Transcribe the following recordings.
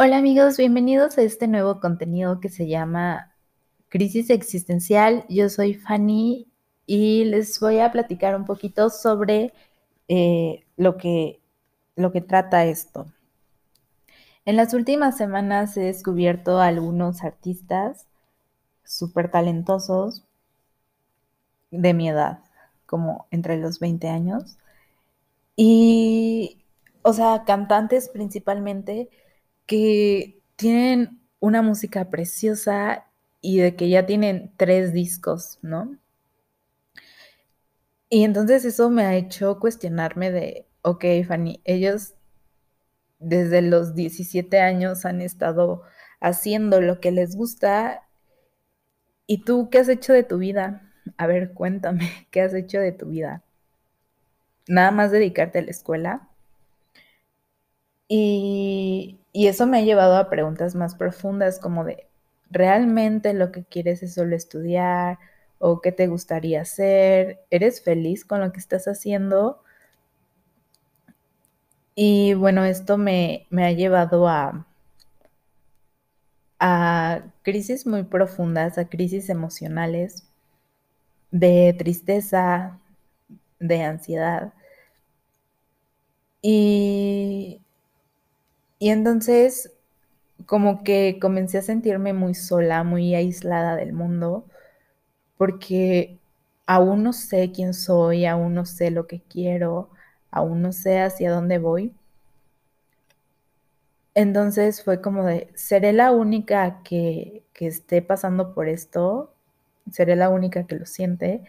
Hola amigos, bienvenidos a este nuevo contenido que se llama Crisis Existencial. Yo soy Fanny y les voy a platicar un poquito sobre eh, lo, que, lo que trata esto. En las últimas semanas he descubierto a algunos artistas súper talentosos de mi edad, como entre los 20 años. Y, o sea, cantantes principalmente que tienen una música preciosa y de que ya tienen tres discos, ¿no? Y entonces eso me ha hecho cuestionarme de, ok, Fanny, ellos desde los 17 años han estado haciendo lo que les gusta. ¿Y tú qué has hecho de tu vida? A ver, cuéntame, ¿qué has hecho de tu vida? ¿Nada más dedicarte a la escuela? Y, eso me ha llevado a preguntas más profundas como de, ¿realmente lo que quieres es solo estudiar? ¿O qué te gustaría hacer? ¿Eres feliz con lo que estás haciendo? Y bueno, esto me, ha llevado a, a crisis muy profundas, a crisis emocionales, de tristeza, de ansiedad. Y y entonces como que comencé a sentirme muy sola, muy aislada del mundo, porque aún no sé quién soy, aún no sé lo que quiero, aún no sé hacia dónde voy. Entonces fue como de, ¿seré la única que, que esté pasando por esto? ¿Seré la única que lo siente?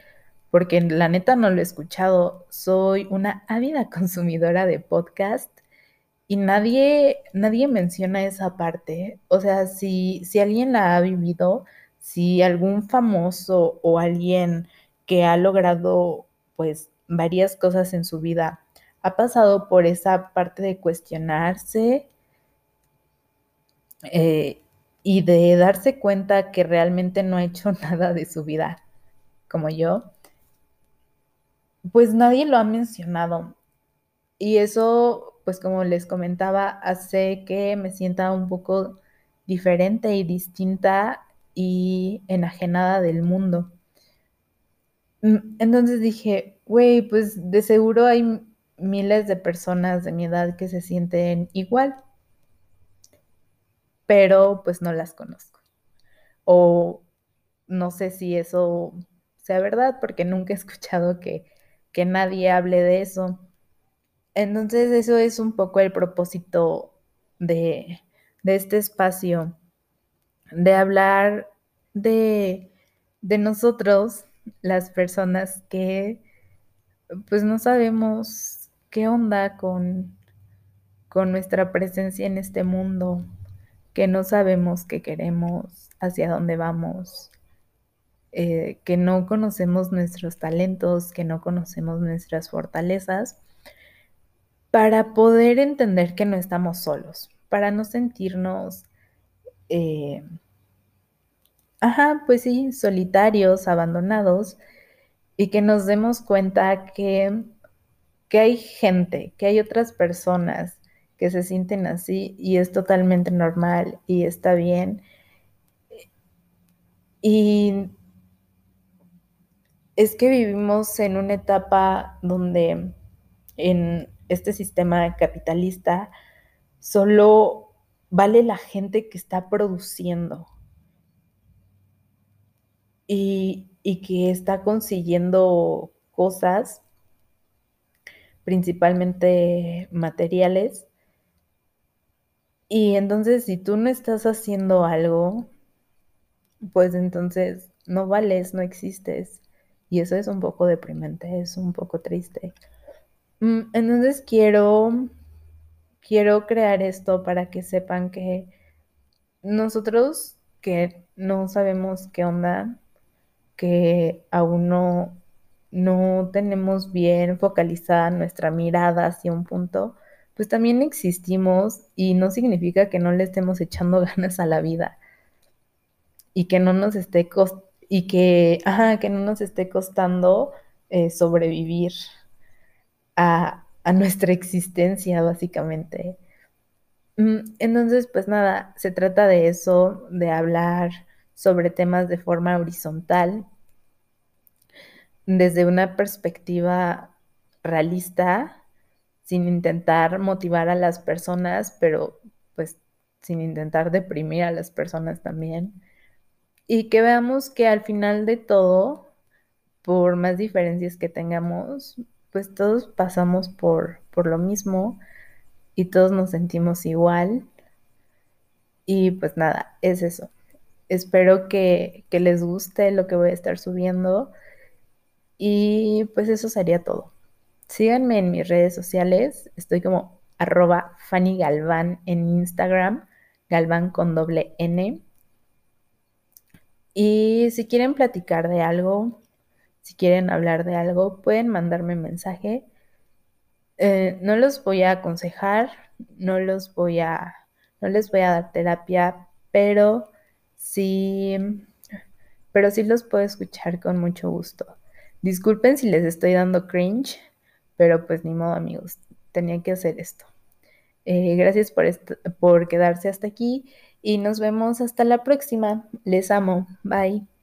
Porque la neta no lo he escuchado. Soy una ávida consumidora de podcast y nadie, nadie menciona esa parte. O sea, si, si alguien la ha vivido, si algún famoso o alguien que ha logrado pues varias cosas en su vida ha pasado por esa parte de cuestionarse eh, y de darse cuenta que realmente no ha hecho nada de su vida como yo, pues nadie lo ha mencionado. Y eso pues como les comentaba, hace que me sienta un poco diferente y distinta y enajenada del mundo. Mm, entonces dije, güey, pues de seguro hay miles de personas de mi edad que se sienten igual, pero pues no las conozco. O no sé si eso sea verdad, porque nunca he escuchado que, que nadie hable de eso. Entonces eso es un poco el propósito de, este espacio, de hablar de, nosotros, las personas que pues no sabemos qué onda con, con nuestra presencia en este mundo, que no sabemos qué queremos, hacia dónde vamos, eh, que no conocemos nuestros talentos, que no conocemos nuestras fortalezas para poder entender que no estamos solos, para no sentirnos, eh, ajá, pues sí, solitarios, abandonados, y que nos demos cuenta que, que hay gente, que hay otras personas que se sienten así y es totalmente normal y está bien. Y es que vivimos en una etapa donde en este sistema capitalista solo vale la gente que está produciendo y, que está consiguiendo cosas, principalmente materiales. Y entonces si tú no estás haciendo algo, pues entonces no vales, no existes. Y eso es un poco deprimente, es un poco triste. Mm, entonces quiero, quiero crear esto para que sepan que nosotros que no sabemos qué onda, que aún no, no tenemos bien focalizada nuestra mirada hacia un punto, pues también existimos y no significa que no le estemos echando ganas a la vida. Y que no nos esté y que, que no nos esté costando eh, sobrevivir a, nuestra existencia, básicamente. Mm, entonces, pues nada, se trata de eso, de hablar sobre temas de forma horizontal, desde una perspectiva realista, sin intentar motivar a las personas, pero pues sin intentar deprimir a las personas también. Y que veamos que al final de todo, por más diferencias que tengamos, pues todos pasamos por, por lo mismo y todos nos sentimos igual. Y pues nada, es eso. Espero que, que les guste lo que voy a estar subiendo. Y pues eso sería todo. Síganme en mis redes sociales. Estoy como arroba Fanny Galván en Instagram. Galván con doble N. Y si quieren platicar de algo, si quieren hablar de algo, pueden mandarme mensaje. Eh, no los voy a aconsejar, no los voy a, no les voy a dar terapia, pero sí, pero sí los puedo escuchar con mucho gusto. Disculpen si les estoy dando cringe, pero pues ni modo amigos, tenía que hacer esto. Eh, gracias por, por quedarse hasta aquí y nos vemos hasta la próxima. Les amo. Bye.